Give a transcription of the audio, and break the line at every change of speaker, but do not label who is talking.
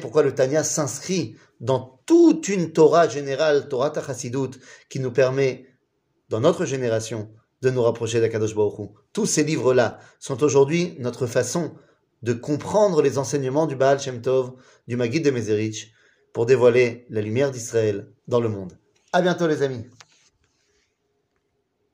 pourquoi le Tanya s'inscrit dans toute une Torah générale, Torah Tachassidut, qui nous permet, dans notre génération, de nous rapprocher d'Akadosh Baruch Tous ces livres-là sont aujourd'hui notre façon de comprendre les enseignements du Baal Shem Tov, du Maguid de Mezerich, pour dévoiler la lumière d'Israël dans le monde. À bientôt les amis